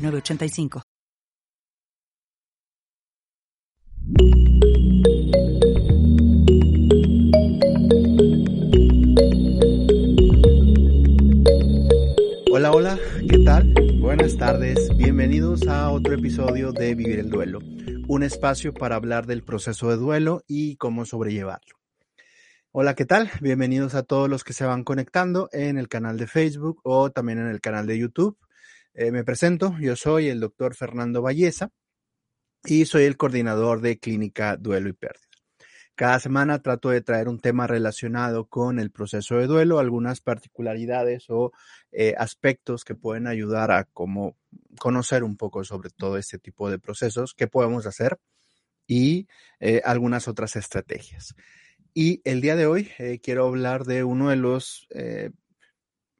985. Hola, hola, ¿qué tal? Buenas tardes, bienvenidos a otro episodio de Vivir el Duelo, un espacio para hablar del proceso de duelo y cómo sobrellevarlo. Hola, ¿qué tal? Bienvenidos a todos los que se van conectando en el canal de Facebook o también en el canal de YouTube. Eh, me presento, yo soy el doctor Fernando Valleza y soy el coordinador de Clínica Duelo y Pérdida. Cada semana trato de traer un tema relacionado con el proceso de duelo, algunas particularidades o eh, aspectos que pueden ayudar a conocer un poco sobre todo este tipo de procesos, qué podemos hacer y eh, algunas otras estrategias. Y el día de hoy quiero hablar de uno de los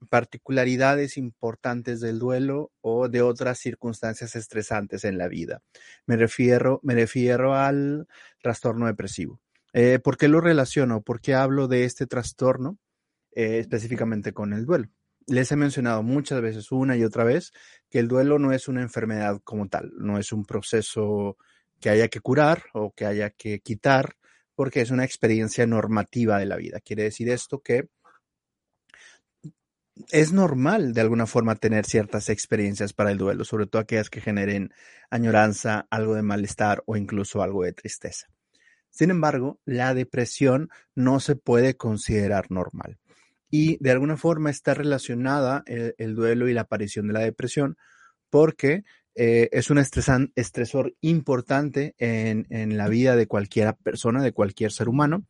particularidades importantes del duelo o de otras circunstancias estresantes en la vida. Me refiero, me refiero al trastorno depresivo. Eh, ¿Por qué lo relaciono? ¿Por qué hablo de este trastorno eh, específicamente con el duelo? Les he mencionado muchas veces, una y otra vez, que el duelo no es una enfermedad como tal, no es un proceso que haya que curar o que haya que quitar, porque es una experiencia normativa de la vida. Quiere decir esto que es normal de alguna forma tener ciertas experiencias para el duelo, sobre todo aquellas que generen añoranza, algo de malestar o incluso algo de tristeza. Sin embargo, la depresión no se puede considerar normal y de alguna forma está relacionada el, duelo y la aparición de la depresión porque eh, es un estresor importante en, en, la vida de cualquier persona, de cualquier ser humano,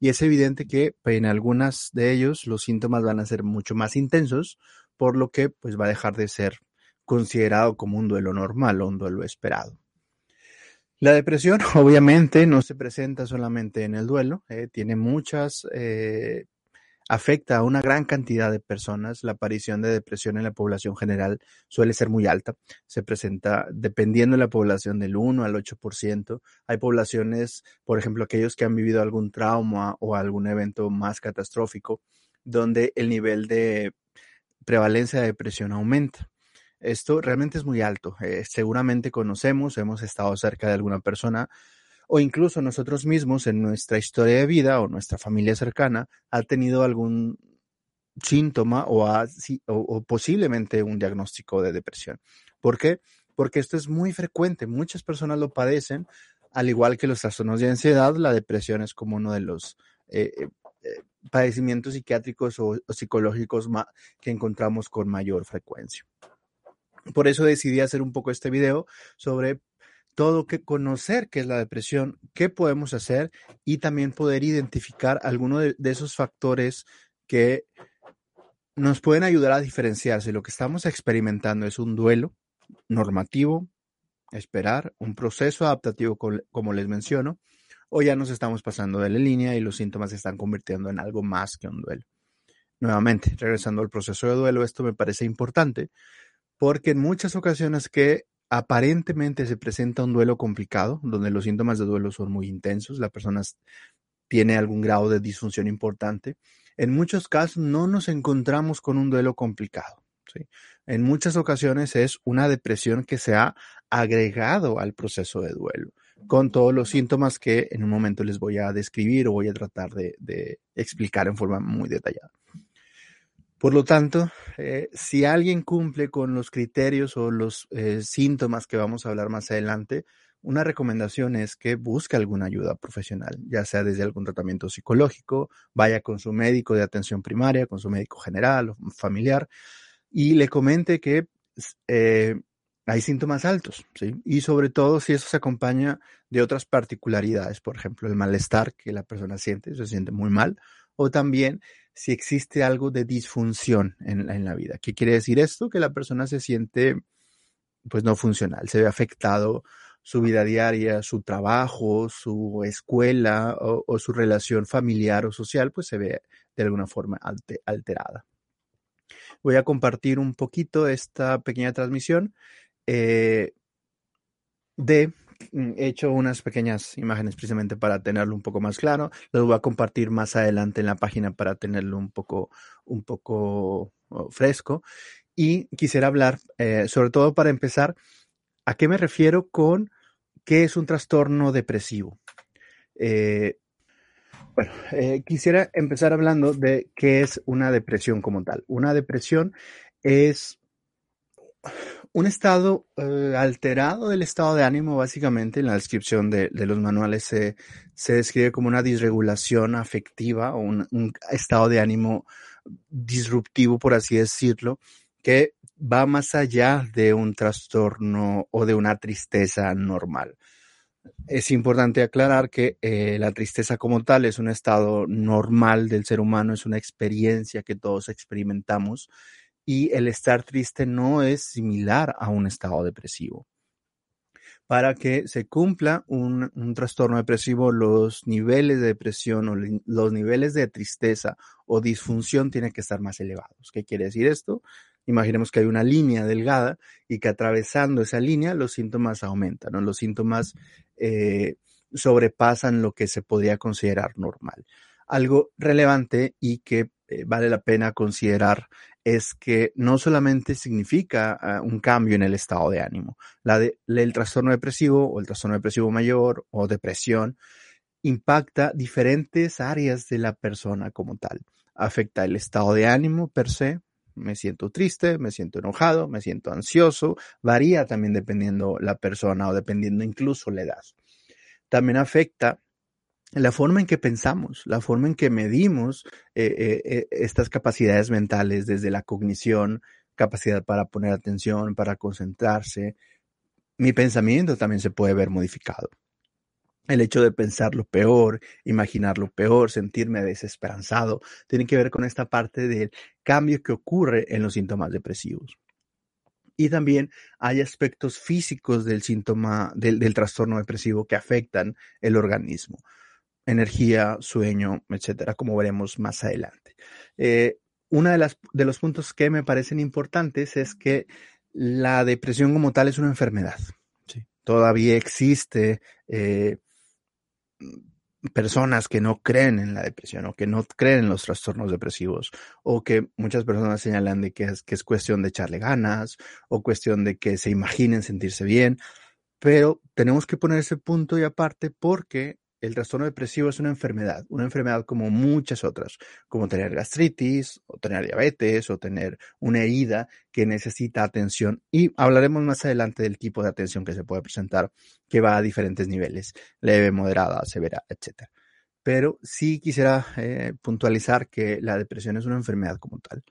y es evidente que en algunas de ellos los síntomas van a ser mucho más intensos, por lo que pues va a dejar de ser considerado como un duelo normal o un duelo esperado. La depresión obviamente no se presenta solamente en el duelo, eh, tiene muchas eh, afecta a una gran cantidad de personas. La aparición de depresión en la población general suele ser muy alta. Se presenta dependiendo de la población del 1 al 8%. Hay poblaciones, por ejemplo, aquellos que han vivido algún trauma o algún evento más catastrófico, donde el nivel de prevalencia de depresión aumenta. Esto realmente es muy alto. Eh, seguramente conocemos, hemos estado cerca de alguna persona o incluso nosotros mismos en nuestra historia de vida o nuestra familia cercana ha tenido algún síntoma o, o, posiblemente un diagnóstico de depresión. ¿Por qué? Porque esto es muy frecuente, muchas personas lo padecen, al igual que los trastornos de ansiedad, la depresión es como uno de los eh, eh, eh, padecimientos psiquiátricos o psicológicos que encontramos con mayor frecuencia. Por eso decidí hacer un poco este video sobre todo que conocer qué es la depresión, qué podemos hacer y también poder identificar algunos de, esos factores que nos pueden ayudar a diferenciar si lo que estamos experimentando es un duelo normativo, esperar, un proceso adaptativo como les menciono, o ya nos estamos pasando de la línea y los síntomas se están convirtiendo en algo más que un duelo. Nuevamente, regresando al proceso de duelo, esto me parece importante porque en muchas ocasiones que aparentemente se presenta un duelo complicado, donde los síntomas de duelo son muy intensos, la persona tiene algún grado de disfunción importante. En muchos casos no nos encontramos con un duelo complicado. En muchas ocasiones es una depresión que se ha agregado al proceso de duelo, con todos los síntomas que en un momento les voy a describir o voy a tratar de explicar en forma muy detallada. Por lo tanto, eh, si alguien cumple con los criterios o los eh, síntomas que vamos a hablar más adelante, una recomendación es que busque alguna ayuda profesional, ya sea desde algún tratamiento psicológico, vaya con su médico de atención primaria, con su médico general o familiar, y le comente que eh, hay síntomas altos, ¿sí? Y sobre todo si eso se acompaña de otras particularidades, por ejemplo, el malestar que la persona siente, se siente muy mal, o también si existe algo de disfunción en, la vida. ¿Qué quiere decir esto? Que la persona se siente pues no funcional, se ve afectado su vida diaria, su trabajo, su escuela o, su relación familiar o social, pues se ve de alguna forma alterada. Voy a compartir un poquito esta pequeña transmisión eh, de he hecho unas pequeñas imágenes precisamente para tenerlo un poco más claro. Los voy a compartir más adelante en la página para tenerlo un poco, un poco oh, fresco. Y quisiera hablar, eh, sobre todo para empezar, ¿a qué me refiero con ¿Qué es un trastorno depresivo? Eh, bueno, eh, quisiera empezar hablando de qué es una depresión como tal. Una depresión es un estado eh, alterado del estado de ánimo, básicamente, en la descripción de, los manuales se, describe como una disregulación afectiva o un, estado de ánimo disruptivo, por así decirlo, que va más allá de un trastorno o de una tristeza normal. Es importante aclarar que eh, la tristeza como tal es un estado normal del ser humano, es una experiencia que todos experimentamos y el estar triste no es similar a un estado depresivo. Para que se cumpla un, trastorno depresivo, los niveles de depresión o los niveles de tristeza o disfunción tienen que estar más elevados. ¿Qué quiere decir esto? Imaginemos que hay una línea delgada y que atravesando esa línea los síntomas aumentan, ¿no? los síntomas eh, sobrepasan lo que se podría considerar normal. Algo relevante y que eh, vale la pena considerar es que no solamente significa ah, un cambio en el estado de ánimo. El trastorno depresivo o el trastorno depresivo mayor o depresión impacta diferentes áreas de la persona como tal. Afecta el estado de ánimo per se, me siento triste, me siento enojado, me siento ansioso, varía también dependiendo la persona o dependiendo incluso la edad. También afecta la forma en que pensamos, la forma en que medimos eh, eh, eh, estas capacidades mentales desde la cognición, capacidad para poner atención, para concentrarse. Mi pensamiento también se puede ver modificado el hecho de pensar lo peor, imaginar lo peor, sentirme desesperanzado, tiene que ver con esta parte del cambio que ocurre en los síntomas depresivos. Y también hay aspectos físicos del síntoma, del, trastorno depresivo que afectan el organismo. Energía, sueño, etcétera, como veremos más adelante. Eh, uno de, de los puntos que me parecen importantes es que la depresión como tal es una enfermedad. Todavía existe eh, personas que no creen en la depresión o que no creen en los trastornos depresivos o que muchas personas señalan de que es, que es cuestión de echarle ganas o cuestión de que se imaginen sentirse bien, pero tenemos que poner ese punto y aparte porque el trastorno depresivo es una enfermedad, una enfermedad como muchas otras, como tener gastritis o tener diabetes o tener una herida que necesita atención y hablaremos más adelante del tipo de atención que se puede presentar que va a diferentes niveles, leve, moderada, severa, etc. Pero sí quisiera eh, puntualizar que la depresión es una enfermedad como tal.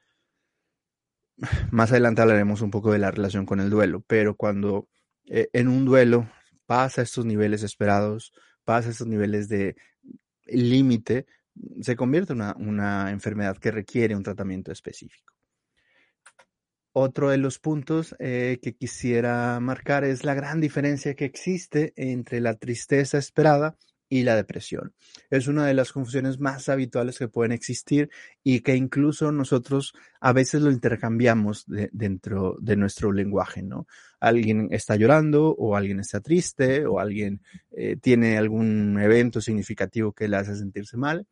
Más adelante hablaremos un poco de la relación con el duelo, pero cuando eh, en un duelo pasa estos niveles esperados, pasa esos niveles de límite, se convierte en una, enfermedad que requiere un tratamiento específico. Otro de los puntos eh, que quisiera marcar es la gran diferencia que existe entre la tristeza esperada y la depresión. Es una de las confusiones más habituales que pueden existir y que incluso nosotros a veces lo intercambiamos dentro de nuestro lenguaje, ¿no? Alguien está llorando o alguien está triste o alguien eh, tiene algún evento significativo que le hace sentirse mal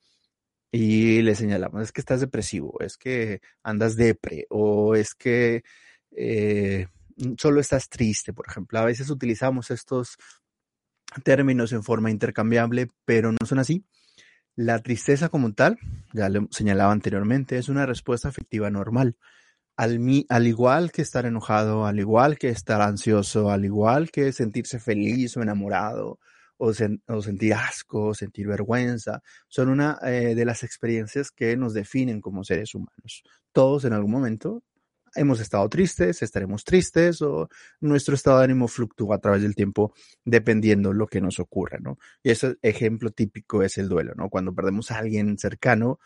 y le señalamos, es que estás depresivo, es que andas depre o es que eh, solo estás triste, por ejemplo. A veces utilizamos estos términos en forma intercambiable, pero no son así. La tristeza como tal, ya lo señalaba anteriormente, es una respuesta afectiva normal. Al, al, igual que estar enojado, al igual que estar ansioso, al igual que sentirse feliz o enamorado, o, o sentir asco, o sentir vergüenza, son una eh, de las experiencias que nos definen como seres humanos. Todos en algún momento hemos estado tristes, estaremos tristes o nuestro estado de ánimo fluctúa a través del tiempo dependiendo lo que nos ocurra, ¿no? Y ese ejemplo típico es el duelo, ¿no? Cuando perdemos a alguien cercano,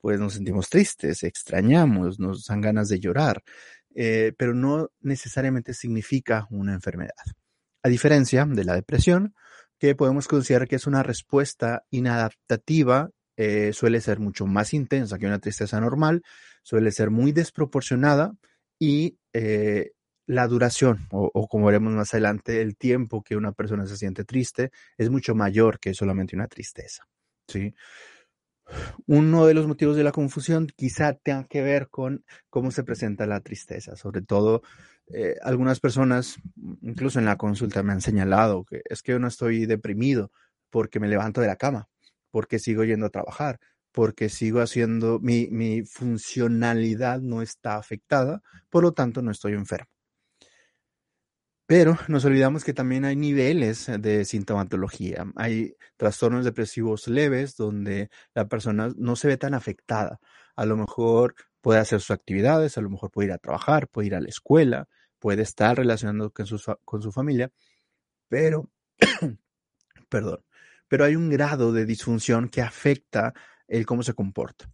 pues nos sentimos tristes, extrañamos, nos dan ganas de llorar. eh, pero no necesariamente significa una enfermedad. A diferencia de la depresión, que podemos considerar que es una respuesta inadaptativa, eh, suele ser mucho más intensa que una tristeza normal, suele ser muy desproporcionada y eh, la duración, o, como veremos más adelante, el tiempo que una persona se siente triste es mucho mayor que solamente una tristeza. ¿sí? Uno de los motivos de la confusión quizá tenga que ver con cómo se presenta la tristeza, sobre todo eh, algunas personas, incluso en la consulta, me han señalado que es que yo no estoy deprimido porque me levanto de la cama, porque sigo yendo a trabajar, porque sigo haciendo, mi, mi funcionalidad no está afectada, por lo tanto no estoy enfermo. Pero nos olvidamos que también hay niveles de sintomatología. Hay trastornos depresivos leves donde la persona no se ve tan afectada. A lo mejor puede hacer sus actividades, a lo mejor puede ir a trabajar, puede ir a la escuela, puede estar relacionado con su, con su familia, pero, perdón, pero hay un grado de disfunción que afecta el cómo se comporta.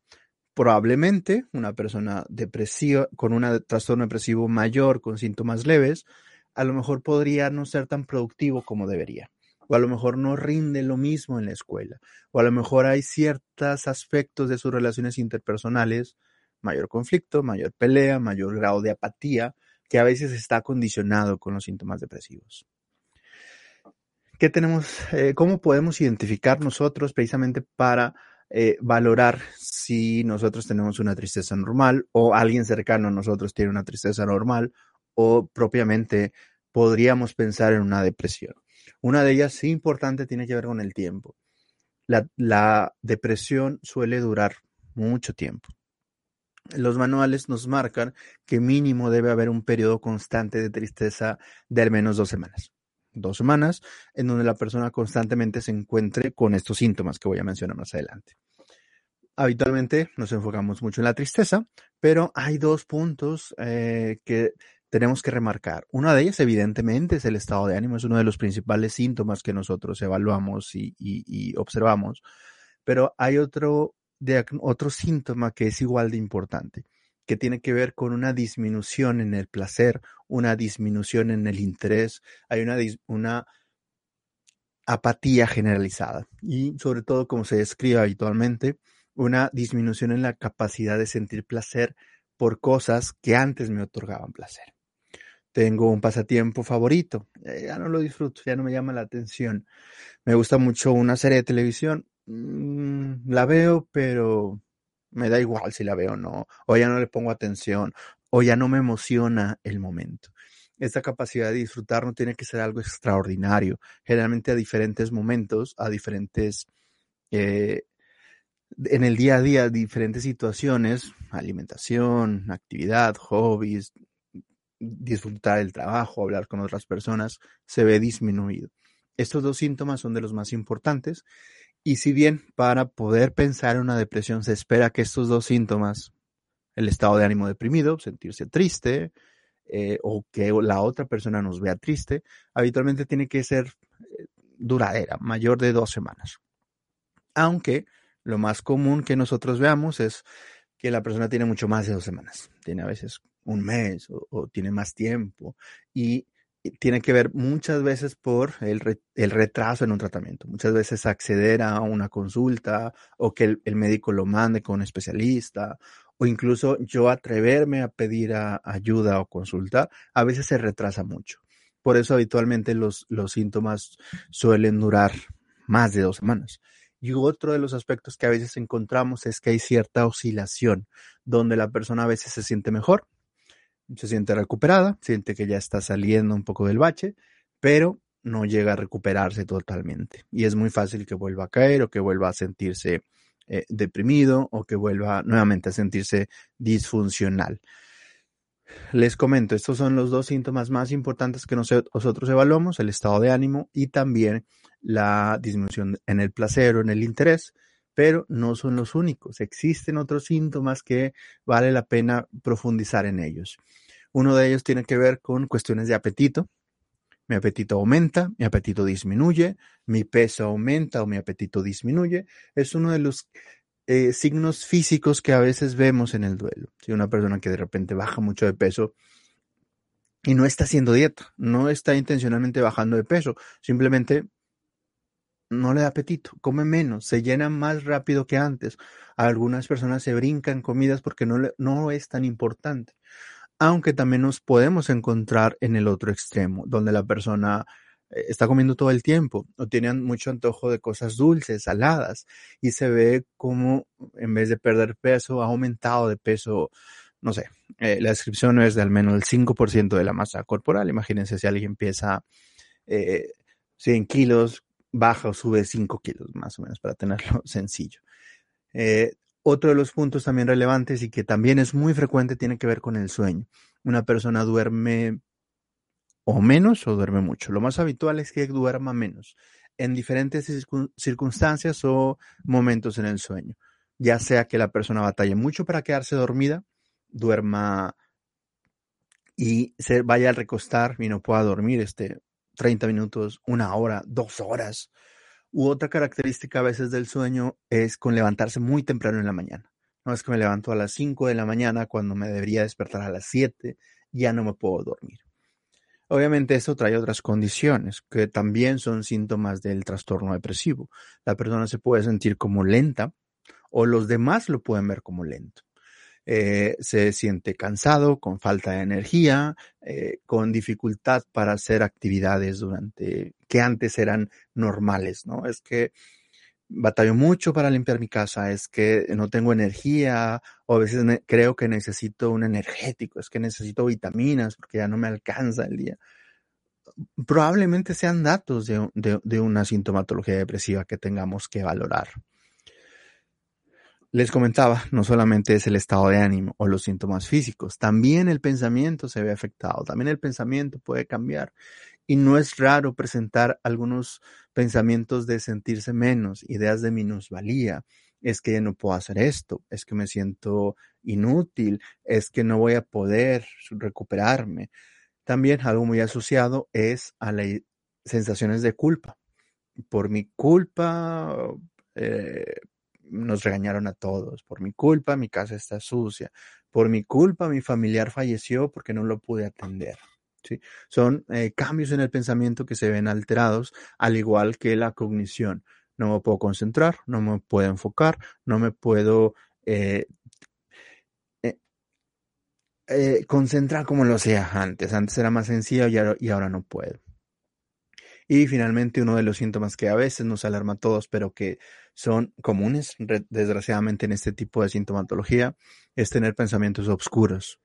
Probablemente una persona depresiva, con un trastorno depresivo mayor, con síntomas leves, a lo mejor podría no ser tan productivo como debería. O a lo mejor no rinde lo mismo en la escuela. O a lo mejor hay ciertos aspectos de sus relaciones interpersonales, mayor conflicto, mayor pelea, mayor grado de apatía, que a veces está condicionado con los síntomas depresivos. ¿Qué tenemos? Eh, ¿Cómo podemos identificar nosotros precisamente para eh, valorar si nosotros tenemos una tristeza normal o alguien cercano a nosotros tiene una tristeza normal o propiamente podríamos pensar en una depresión. Una de ellas, importante, tiene que ver con el tiempo. La, depresión suele durar mucho tiempo. Los manuales nos marcan que mínimo debe haber un periodo constante de tristeza de al menos dos semanas. Dos semanas en donde la persona constantemente se encuentre con estos síntomas que voy a mencionar más adelante. Habitualmente nos enfocamos mucho en la tristeza, pero hay dos puntos eh, que tenemos que remarcar. Una de ellas, evidentemente, es el estado de ánimo, es uno de los principales síntomas que nosotros evaluamos y, observamos, pero hay otro, otro síntoma que es igual de importante, que tiene que ver con una disminución en el placer, una disminución en el interés, hay una, una apatía generalizada y sobre todo, como se describe habitualmente, una disminución en la capacidad de sentir placer por cosas que antes me otorgaban placer. Tengo un pasatiempo favorito, eh, ya no lo disfruto, ya no me llama la atención. Me gusta mucho una serie de televisión, mm, la veo, pero me da igual si la veo o no, o ya no le pongo atención, o ya no me emociona el momento. Esta capacidad de disfrutar no tiene que ser algo extraordinario. Generalmente a diferentes momentos, a diferentes, eh, en el día a día, diferentes situaciones, alimentación, actividad, hobbies, disfrutar el trabajo, hablar con otras personas, se ve disminuido. Estos dos síntomas son de los más importantes y si bien para poder pensar en una depresión se espera que estos dos síntomas, el estado de ánimo deprimido, sentirse triste eh, o que la otra persona nos vea triste, habitualmente tiene que ser eh, duradera, mayor de dos semanas. Aunque lo más común que nosotros veamos es que la persona tiene mucho más de dos semanas, tiene a veces un mes o, tiene más tiempo y, tiene que ver muchas veces por el, retraso en un tratamiento, muchas veces acceder a una consulta o que el, médico lo mande con un especialista o incluso yo atreverme a pedir ayuda o consulta, a veces se retrasa mucho. Por eso habitualmente los, los síntomas suelen durar más de dos semanas. Y otro de los aspectos que a veces encontramos es que hay cierta oscilación, donde la persona a veces se siente mejor se siente recuperada, siente que ya está saliendo un poco del bache, pero no llega a recuperarse totalmente. Y es muy fácil que vuelva a caer o que vuelva a sentirse eh, deprimido o que vuelva nuevamente a sentirse disfuncional. Les comento, estos son los dos síntomas más importantes que nosotros evaluamos, el estado de ánimo y también la disminución en el placer o en el interés, pero no son los únicos. Existen otros síntomas que vale la pena profundizar en ellos. Uno de ellos tiene que ver con cuestiones de apetito. Mi apetito aumenta, mi apetito disminuye, mi peso aumenta o mi apetito disminuye. Es uno de los eh, signos físicos que a veces vemos en el duelo. Si una persona que de repente baja mucho de peso y no está haciendo dieta, no está intencionalmente bajando de peso, simplemente no le da apetito, come menos, se llena más rápido que antes. Algunas personas se brincan comidas porque no, no es tan importante. Aunque también nos podemos encontrar en el otro extremo, donde la persona eh, está comiendo todo el tiempo o tiene mucho antojo de cosas dulces, saladas, y se ve como en vez de perder peso, ha aumentado de peso, no sé, eh, la descripción es de al menos el 5% de la masa corporal. Imagínense si alguien empieza eh, 100 kilos, baja o sube 5 kilos, más o menos, para tenerlo sencillo. Eh, otro de los puntos también relevantes y que también es muy frecuente tiene que ver con el sueño. Una persona duerme o menos o duerme mucho. Lo más habitual es que duerma menos en diferentes circunstancias o momentos en el sueño. Ya sea que la persona batalle mucho para quedarse dormida, duerma y se vaya a recostar y no pueda dormir este 30 minutos, una hora, dos horas. U otra característica a veces del sueño es con levantarse muy temprano en la mañana. No es que me levanto a las 5 de la mañana cuando me debería despertar a las 7, ya no me puedo dormir. Obviamente esto trae otras condiciones que también son síntomas del trastorno depresivo. La persona se puede sentir como lenta o los demás lo pueden ver como lento. Eh, se siente cansado, con falta de energía, eh, con dificultad para hacer actividades durante que antes eran normales, ¿no? Es que batallo mucho para limpiar mi casa, es que no tengo energía, o a veces creo que necesito un energético, es que necesito vitaminas porque ya no me alcanza el día. Probablemente sean datos de una sintomatología depresiva que tengamos que valorar. Les comentaba, no solamente es el estado de ánimo o los síntomas físicos, también el pensamiento se ve afectado, también el pensamiento puede cambiar. Y no es raro presentar algunos pensamientos de sentirse menos, ideas de minusvalía. Es que no puedo hacer esto, es que me siento inútil, es que no voy a poder recuperarme. También algo muy asociado es a las sensaciones de culpa. Por mi culpa, eh, nos regañaron a todos. Por mi culpa, mi casa está sucia. Por mi culpa, mi familiar falleció porque no lo pude atender. ¿sí? Son eh, cambios en el pensamiento que se ven alterados, al igual que la cognición. No me puedo concentrar, no me puedo enfocar, no me puedo eh, eh, concentrar como lo hacía antes. Antes era más sencillo y ahora no puedo. Y finalmente, uno de los síntomas que a veces nos alarma a todos, pero que son comunes, desgraciadamente, en este tipo de sintomatología, es tener pensamientos oscuros,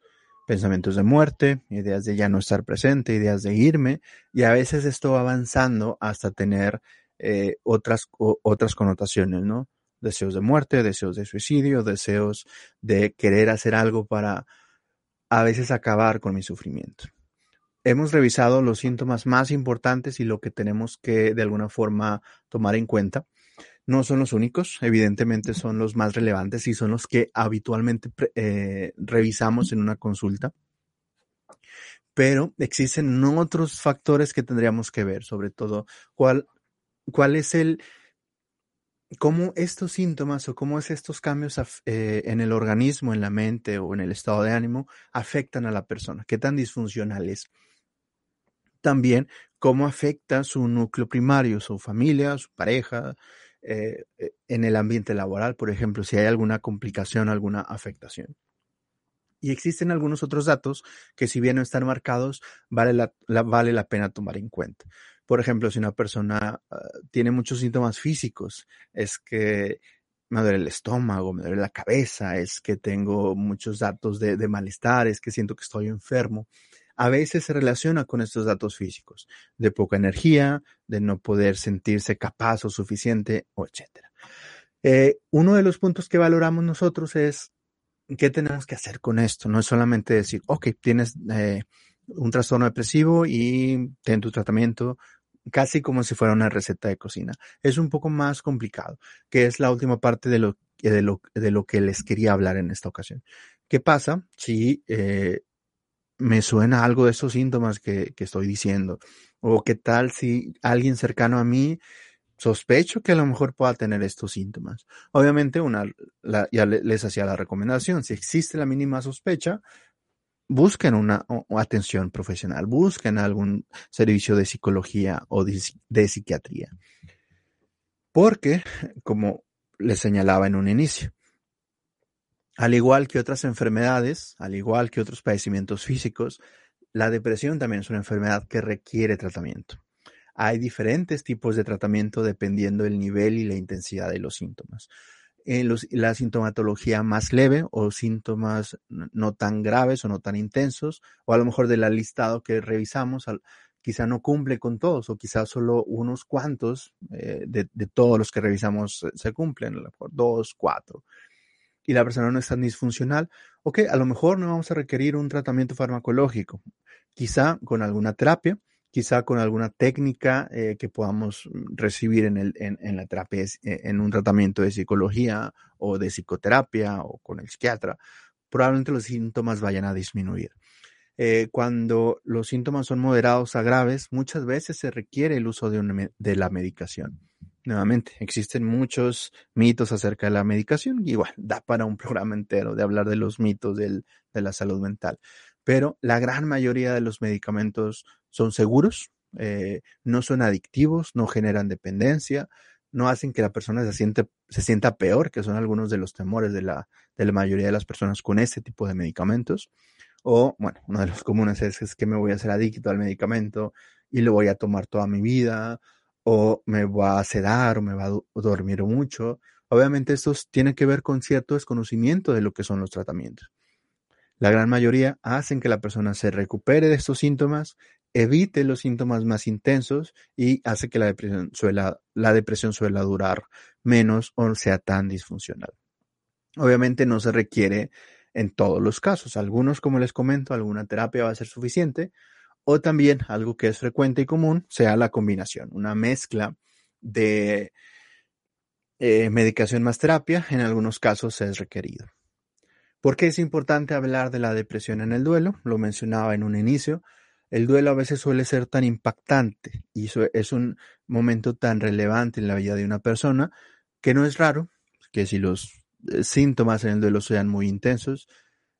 pensamientos de muerte, ideas de ya no estar presente, ideas de irme, y a veces esto va avanzando hasta tener eh, otras, otras connotaciones, ¿no? Deseos de muerte, deseos de suicidio, deseos de querer hacer algo para a veces acabar con mi sufrimiento hemos revisado los síntomas más importantes y lo que tenemos que de alguna forma tomar en cuenta. No son los únicos, evidentemente son los más relevantes y son los que habitualmente eh, revisamos en una consulta. Pero existen otros factores que tendríamos que ver, sobre todo cuál, cuál es el, cómo estos síntomas o cómo es estos cambios eh, en el organismo, en la mente o en el estado de ánimo afectan a la persona, qué tan disfuncionales también cómo afecta su núcleo primario, su familia, su pareja, eh, eh, en el ambiente laboral, por ejemplo, si hay alguna complicación, alguna afectación. Y existen algunos otros datos que si bien no están marcados, vale la, vale la pena tomar en cuenta. Por ejemplo, si una persona ah, tiene muchos síntomas físicos, es que me duele el estómago, me duele la cabeza, es que tengo muchos datos de, de malestar, es que siento que estoy enfermo a veces se relaciona con estos datos físicos, de poca energía, de no poder sentirse capaz o suficiente, etc. Eh, uno de los puntos que valoramos nosotros es qué tenemos que hacer con esto. No es solamente decir, ok, tienes eh, un trastorno depresivo y ten tu tratamiento, casi como si fuera una receta de cocina. Es un poco más complicado, que es la última parte de lo, de lo, de lo que les quería hablar en esta ocasión. ¿Qué pasa si eh, me suena algo de esos síntomas que, estoy diciendo. O qué tal si alguien cercano a mí sospecho que a lo mejor pueda tener estos síntomas. Obviamente, una, ya les hacía la recomendación, si existe la mínima sospecha, busquen una atención profesional, busquen algún servicio de psicología o de, psiquiatría. Porque, como les señalaba en un inicio, al igual que otras enfermedades, al igual que otros padecimientos físicos, la depresión también es una enfermedad que requiere tratamiento. Hay diferentes tipos de tratamiento dependiendo del nivel y la intensidad de los síntomas. En la sintomatología más leve o síntomas no tan graves o no tan intensos, o a lo mejor del listado que revisamos, quizá no cumple con todos, o quizá solo unos cuantos eh, de, todos los que revisamos se cumplen, a lo mejor dos, cuatro, y la persona no es tan disfuncional, ok, a lo mejor no vamos a requerir un tratamiento farmacológico, quizá con alguna terapia, quizá con alguna técnica eh, que podamos recibir en, el, en, la terapia, eh, en un tratamiento de psicología o de psicoterapia o con el psiquiatra, probablemente los síntomas vayan a disminuir. Eh, cuando los síntomas son moderados a graves, muchas veces se requiere el uso de, de la medicación. Nuevamente, existen muchos mitos acerca de la medicación, y igual da para un programa entero de hablar de los mitos del, de la salud mental pero la gran mayoría de los medicamentos son seguros, eh, no son adictivos, no generan dependencia, no hacen que la persona se, siente, se sienta peor, que son algunos de los temores de la, de la mayoría de las personas con este tipo de medicamentos. O, bueno, uno de los comunes es, es que me voy a hacer adicto al medicamento y lo voy a tomar toda mi vida, o me va a sedar, o me va a dormir mucho. Obviamente esto tiene que ver con cierto desconocimiento de lo que son los tratamientos. La gran mayoría hacen que la persona se recupere de estos síntomas, evite los síntomas más intensos y hace que la depresión suela, la depresión suela durar menos o sea tan disfuncional. Obviamente no se requiere en todos los casos. Algunos, como les comento, alguna terapia va a ser suficiente o también algo que es frecuente y común sea la combinación, una mezcla de eh, medicación más terapia, en algunos casos es requerido. ¿Por qué es importante hablar de la depresión en el duelo? Lo mencionaba en un inicio. El duelo a veces suele ser tan impactante y es un momento tan relevante en la vida de una persona que no es raro que si los eh, síntomas en el duelo sean muy intensos,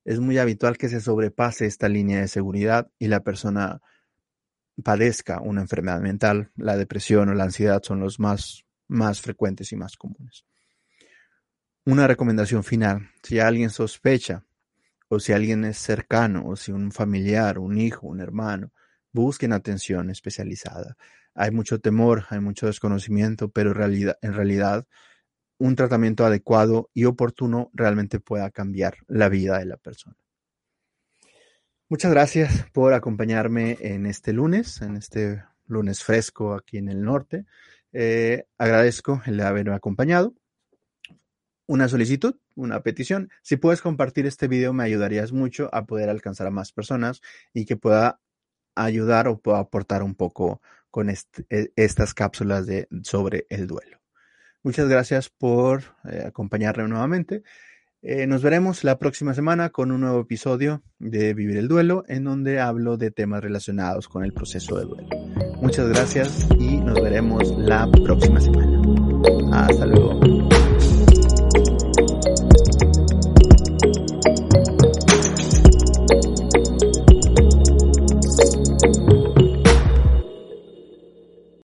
es muy habitual que se sobrepase esta línea de seguridad y la persona padezca una enfermedad mental. La depresión o la ansiedad son los más, más frecuentes y más comunes. Una recomendación final, si alguien sospecha o si alguien es cercano o si un familiar, un hijo, un hermano, busquen atención especializada. Hay mucho temor, hay mucho desconocimiento, pero realidad, en realidad un tratamiento adecuado y oportuno realmente pueda cambiar la vida de la persona. Muchas gracias por acompañarme en este lunes, en este lunes fresco aquí en el norte. Eh, agradezco el haberme acompañado una solicitud, una petición. Si puedes compartir este video me ayudarías mucho a poder alcanzar a más personas y que pueda ayudar o pueda aportar un poco con e, estas cápsulas de, sobre el duelo. Muchas gracias por eh, acompañarme nuevamente. Eh, nos veremos la próxima semana con un nuevo episodio de Vivir el Duelo, en donde hablo de temas relacionados con el proceso de duelo. Muchas gracias y nos veremos la próxima semana. Hasta luego.